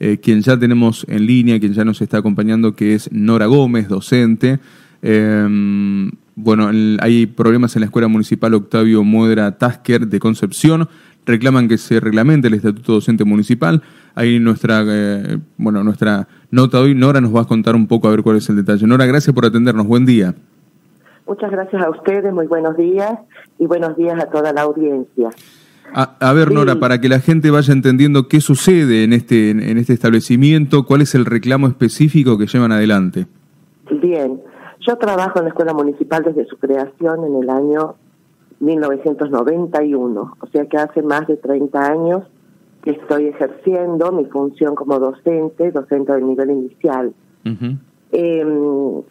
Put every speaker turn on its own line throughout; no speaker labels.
eh, quien ya tenemos en línea, quien ya nos está acompañando, que es Nora Gómez, docente. Em, bueno, hay problemas en la Escuela Municipal Octavio Muedra Tasker de Concepción. Reclaman que se reglamente el Estatuto Docente Municipal. Ahí nuestra, eh, bueno, nuestra nota hoy, Nora nos va a contar un poco a ver cuál es el detalle. Nora, gracias por atendernos. Buen día.
Muchas gracias a ustedes, muy buenos días y buenos días a toda la audiencia.
A, ver, Nora, para que la gente vaya entendiendo qué sucede en este, en este establecimiento, cuál es el reclamo específico que llevan adelante.
Bien, yo trabajo en la Escuela Municipal desde su creación en el año 1991, o sea que hace más de 30 años que estoy ejerciendo mi función como docente, docente del nivel inicial. Em,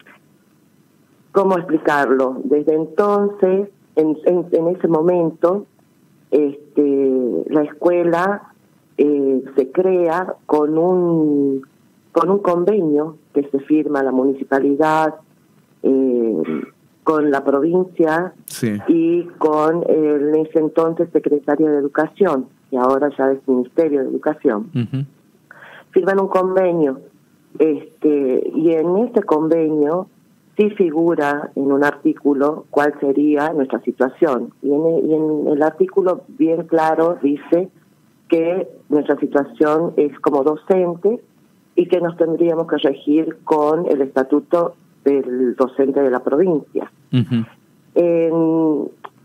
¿Cómo explicarlo? Desde entonces, en, en ese momento, este, la escuela eh, se crea con un con un convenio que se firma la municipalidad eh, con la provincia y con el, en ese entonces secretario de educación y ahora ya es ministerio de educación. Firman un convenio este y en ese convenio sí figura en un artículo cuál sería nuestra situación. Y en, el artículo bien claro dice que nuestra situación es como docente y que nos tendríamos que regir con el estatuto del docente de la provincia.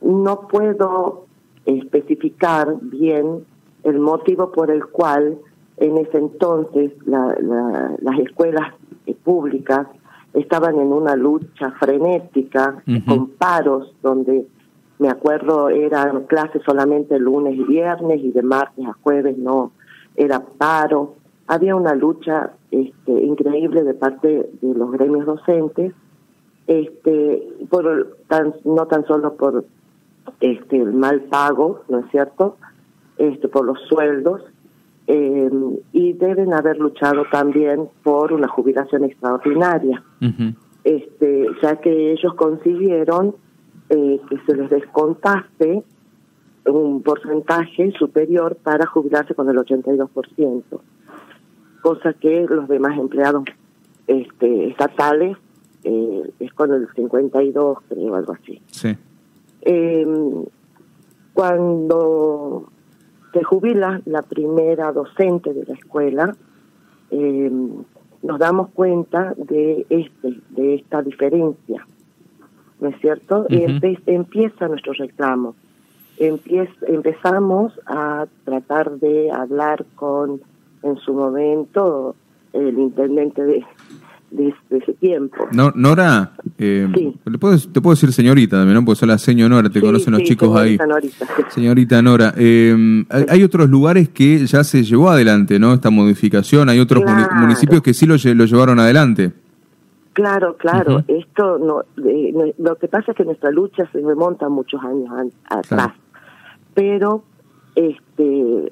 no puedo especificar bien el motivo por el cual en ese entonces las escuelas públicas estaban en una lucha frenética, con paros, donde me acuerdo eran clases solamente lunes y viernes y de martes a jueves no era paro. Había una lucha este, increíble de parte de los gremios docentes, este, por tan, no tan solo por este el mal pago, ¿no es cierto? Este, por los sueldos, eh, y deben haber luchado también por una jubilación extraordinaria, este, ya que ellos consiguieron eh, que se les descontase un porcentaje superior para jubilarse con el 82%, cosa que los demás empleados este, estatales eh, es con el 52, creo, algo así.
Sí.
cuando se jubila la primera docente de la escuela, eh, nos damos cuenta de este, de esta diferencia, ¿no es cierto? Empieza nuestro reclamo. empezamos a tratar de hablar con, en su momento, el intendente de, de, ese tiempo.
No, Nora, eh, ¿te, puedo, te puedo decir señorita también, ¿no? Porque sos la señora Nora, te conocen los chicos ahí. Señorita Nora, eh, hay otros lugares que ya se llevó adelante, ¿no? Esta modificación, hay otros municipios que sí lo, lo llevaron adelante.
Claro, claro. Esto no, lo que pasa es que nuestra lucha se remonta muchos años atrás, pero este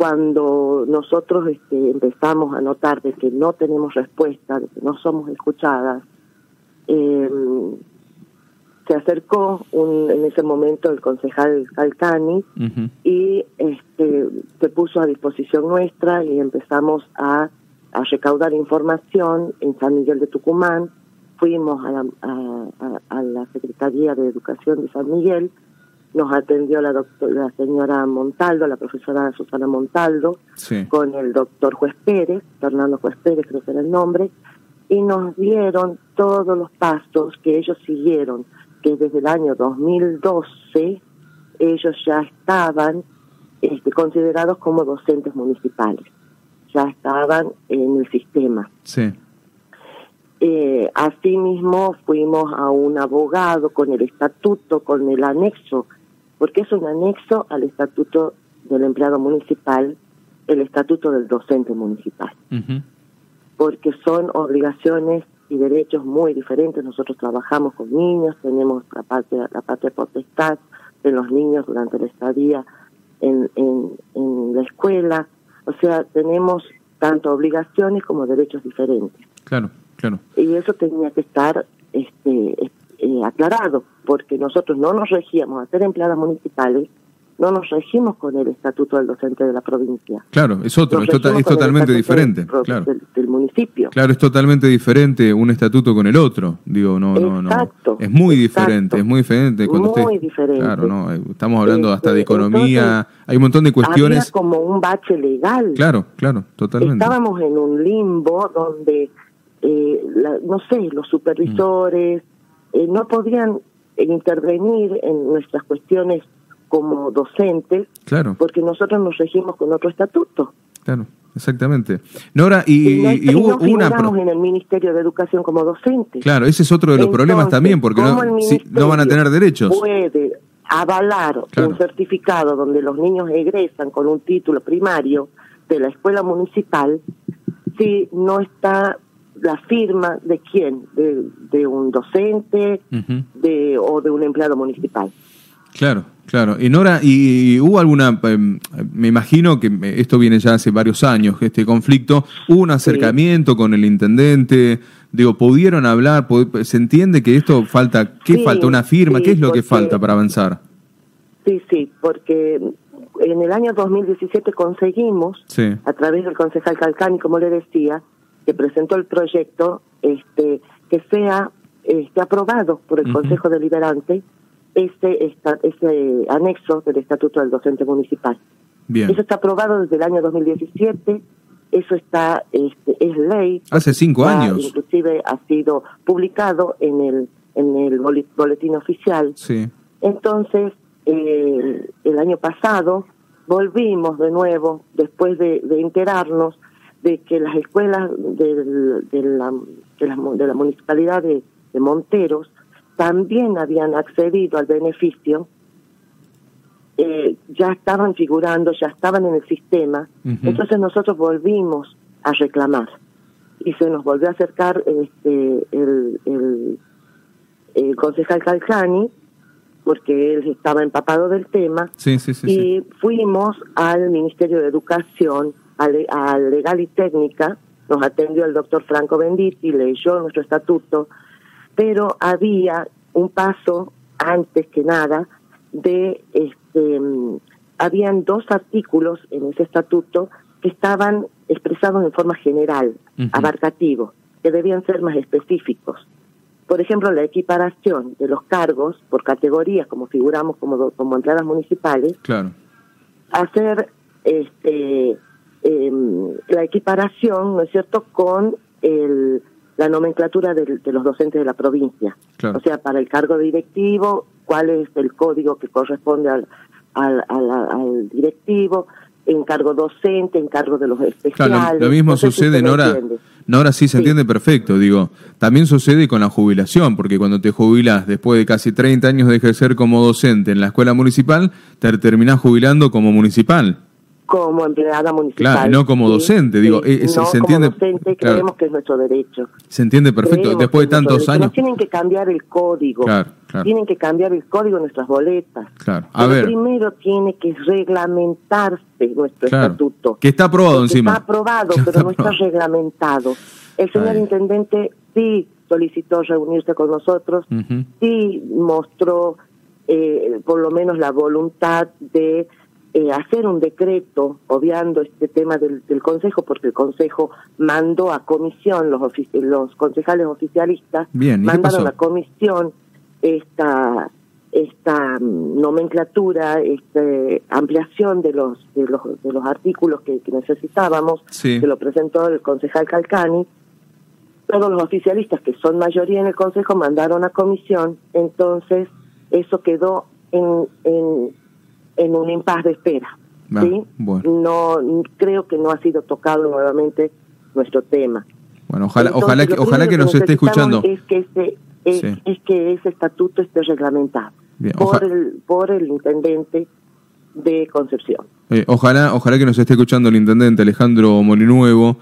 cuando nosotros este, empezamos a notar de que no tenemos respuesta, de que no somos escuchadas, em, se acercó un, en ese momento el concejal Calcani y este, se puso a disposición nuestra y empezamos a, recaudar información en San Miguel de Tucumán. Fuimos a a la Secretaría de Educación de San Miguel nos atendió la, doctora, la señora Montaldo, la profesora Susana Montaldo, con el doctor Juez Pérez, Fernando Juez Pérez creo que era el nombre, y nos dieron todos los pasos que ellos siguieron, que desde el año 2012 ellos ya estaban este, considerados como docentes municipales, ya estaban en el sistema.
Sí.
Eh, asimismo, fuimos a un abogado con el estatuto, con el anexo porque es un anexo al estatuto del empleado municipal, el estatuto del docente municipal. Porque son obligaciones y derechos muy diferentes. Nosotros trabajamos con niños, tenemos la parte, la parte potestad de los niños durante la estadía en, en, en la escuela. O sea, tenemos tanto obligaciones como derechos diferentes.
Claro, claro.
Y eso tenía que estar este, eh, aclarado, porque nosotros no nos regíamos a ser empleadas municipales, no nos regimos con el estatuto del docente de la provincia.
Claro, es otro, es, tota- es totalmente diferente.
Del,
claro.
del, del, municipio.
Claro, es totalmente diferente un estatuto con el otro. Digo, no, no,
exacto,
no. Es muy
exacto.
diferente, es muy diferente. Cuando
muy
usted,
diferente.
Claro, no, estamos hablando
Este,
hasta de economía,
entonces,
hay un montón de cuestiones.
Había como un bache legal.
Claro, claro, totalmente.
Estábamos en un limbo donde, eh, la, no sé, los supervisores mm. Eh, no podían intervenir en nuestras cuestiones como docentes,
claro.
porque nosotros nos regimos con otro estatuto.
Claro, exactamente. Nora, y,
y, no,
y hubo
no
una...
en el Ministerio de Educación como docentes.
Claro, ese es otro de los
Entonces,
problemas también, porque no, si, no van a tener derechos.
Puede avalar claro. un certificado donde los niños egresan con un título primario de la escuela municipal si no está la firma de quién, de, de un docente uh -huh. de, o de un empleado municipal.
Claro, claro. Y Nora, ¿y, hubo alguna, eh, me imagino que esto viene ya hace varios años, este conflicto, hubo un acercamiento sí. con el intendente? Digo, ¿pudieron hablar? ¿Se entiende que esto falta, qué sí, falta? ¿Una firma? Sí, ¿Qué es lo
porque,
que falta para avanzar?
Sí, sí, porque en el año 2017 conseguimos, a través del concejal Calcani, como le decía, que presentó el proyecto, este, que sea este, aprobado por el uh -huh. Consejo Deliberante ese, esta, ese anexo del Estatuto del Docente Municipal.
Bien.
Eso está aprobado desde el año 2017, eso está este, es ley.
Hace cinco
está,
años.
Inclusive ha sido publicado en el en el boletín oficial.
Sí.
Entonces, eh, el año pasado volvimos de nuevo, después de, de enterarnos de que las escuelas del, de, la, de, la, de la municipalidad de, de Monteros también habían accedido al beneficio, eh, ya estaban figurando, ya estaban en el sistema, uh -huh. entonces nosotros volvimos a reclamar y se nos volvió a acercar este el, el, el concejal Calcani porque él estaba empapado del tema.
Sí, sí, sí,
y fuimos al Ministerio de Educación a, Legal y Técnica nos atendió el doctor Franco Benditi leyó nuestro estatuto pero había un paso antes que nada de este habían dos artículos en ese estatuto que estaban expresados en forma general, uh -huh. abarcativo, que debían ser más específicos. Por ejemplo, la equiparación de los cargos por categorías, como figuramos como, como entradas municipales,
claro.
hacer este eh, la equiparación, ¿no es cierto?, con el la nomenclatura de, de, los docentes de la provincia.
Claro.
O sea, para el cargo directivo, cuál es el código que corresponde al, al, al, al directivo, encargo docente, encargo de los especiales.
Claro, lo, lo mismo
no sé
sucede,
si
Nora. Nora sí se sí. entiende perfecto, digo. También sucede con la jubilación, porque cuando te jubilas después de casi 30 años de ejercer como docente en la escuela municipal, te terminás jubilando como municipal
como empleada municipal.
Claro, no como docente,
sí,
digo,
sí,
es,
no
se entiende.
Como docente
claro.
creemos que es nuestro derecho.
Se entiende perfecto,
creemos
después de tantos años.
Nos tienen que cambiar el código.
Claro, claro.
Tienen que cambiar el código de nuestras boletas.
Claro, a
Pero
ver.
primero tiene que reglamentarse nuestro estatuto.
Que está aprobado encima.
Está aprobado, pero
está
no está
aprobado.
reglamentado. El señor
Ay.
intendente sí solicitó reunirse con nosotros,
Ujú.
sí mostró eh, por lo menos la voluntad de eh, hacer un decreto, obviando este tema del, del Consejo, porque el Consejo mandó a comisión, los, ofici- los concejales oficialistas
Bien, ¿y qué
mandaron a comisión esta esta mm, nomenclatura, esta ampliación de los de los, de los artículos que, que necesitábamos,
Sí.
que lo presentó el concejal Calcani. Todos los oficialistas, que son mayoría en el Consejo, mandaron a comisión, entonces eso quedó en, en, en un impas de espera.
Ah,
¿sí?
bueno.
No Creo que no ha sido tocado nuevamente nuestro tema.
Bueno, ojalá,
Entonces,
ojalá, que, ojalá que nos esté escuchando.
Es que ese, es,
Sí.
es que ese estatuto esté reglamentado
Bien,
por, el, por el intendente de Concepción.
Eh, ojalá, ojalá que nos esté escuchando el intendente Alejandro Molinuevo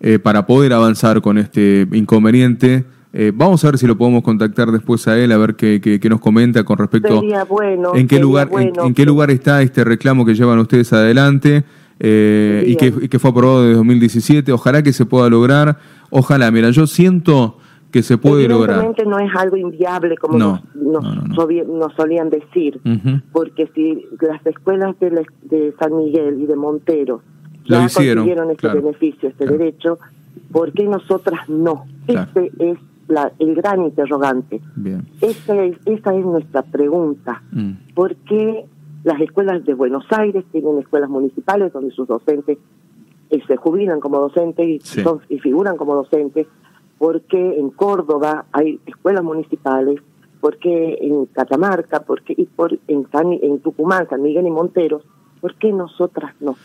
eh, para poder avanzar con este inconveniente. Eh, vamos a ver si lo podemos contactar después a él, a ver qué, qué- qué nos comenta con respecto
Sería bueno.
en qué lugar en-
bueno
en, qué lugar está este reclamo que llevan ustedes adelante eh, y, que,
Bien.
y que fue aprobado desde 2017. Ojalá que se pueda lograr. Ojalá, mira, yo siento que se puede lograr.
No es algo inviable como
No,
nos,
no, no, no.
sovi- nos solían decir, porque si las escuelas de, la- de San Miguel y de Montero
Lo
ya
hicieron,
consiguieron este
claro.
beneficio, este
Claro.
derecho, ¿por qué nosotras no?
Claro.
Este es la, el gran interrogante.
Bien.
Esa es, nuestra pregunta.
Mm.
¿Por qué las escuelas de Buenos Aires tienen escuelas municipales donde sus docentes eh, se jubilan como docentes y,
Sí.
son- y figuran como docentes? ¿Por qué en Córdoba hay escuelas municipales? ¿Por qué en Catamarca? ¿Por qué y por, en, San- en Tucumán, San Miguel y Monteros? ¿Por qué nosotras no?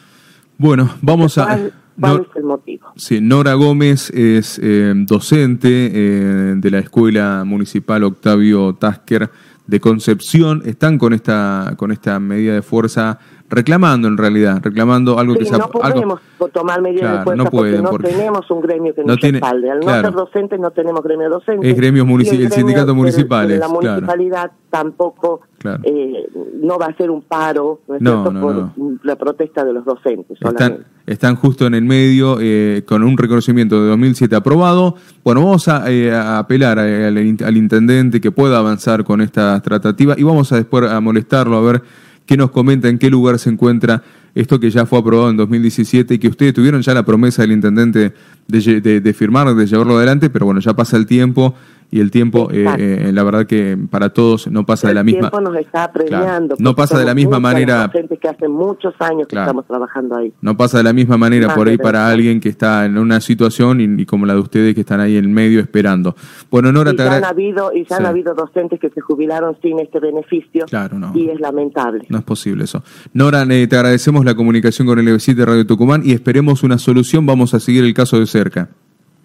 Bueno, vamos a...
¿Cuál,
no-
es el motivo?
Sí, Nora Gómez es eh, docente eh, de la Escuela Municipal Octavio Tasker de Concepción. Están con esta, con esta medida de fuerza reclamando en realidad, reclamando algo que
Sí,
se ha-
no
algo-
podemos tomar medidas
Claro,
de fuerza
no pueden,
porque
porque
no tenemos un gremio que
no
nos
tiene-
respalde. Al no ser docentes no tenemos gremio docente.
Es gremios el
gremio
sindicato
de la
claro.
municipalidad tampoco eh, no va a ser un paro, ¿no es
No,
cierto? por la protesta de los docentes.
Están, están justo en el medio eh, con un reconocimiento de 2007 aprobado. Bueno, vamos a, eh, a apelar al, al intendente que pueda avanzar con esta tratativa y vamos a después a molestarlo a ver qué nos comenta, en qué lugar se encuentra esto que ya fue aprobado en 2017 y que ustedes tuvieron ya la promesa del intendente de- de firmar, de llevarlo adelante, pero bueno, ya pasa el tiempo y el tiempo, eh, eh, la verdad que para todos no pasa de
el
la misma...
tiempo nos está apremiando.
No pasa de la misma manera-
docentes que hace muchos años que
Claro.
estamos trabajando ahí.
No pasa de la misma manera
Más
por ahí para alguien que está en una situación y, y como la de ustedes que están ahí en el medio esperando. Bueno, Nora,
y
te
ya han
agra-
habido y ya han habido docentes que se jubilaron sin este beneficio
Claro, no.
y es lamentable.
No es posible eso. Nora, eh, te agradecemos la comunicación con el EB7 de Radio Tucumán y esperemos una solución. Vamos a seguir el caso de cerca.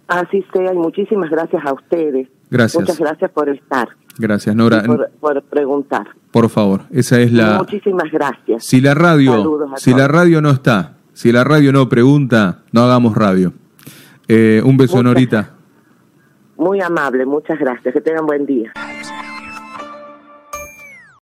Así sea y muchísimas gracias a ustedes.
Gracias.
Muchas gracias por estar
Gracias, Nora.
por, por preguntar.
Por favor, esa es la...
Muchísimas gracias.
Si la radio, si
todos.
la radio no está, si la radio no pregunta, no hagamos radio. Eh, un beso,
Muchas-
Norita.
Muy amable, muchas gracias. Que tengan buen día.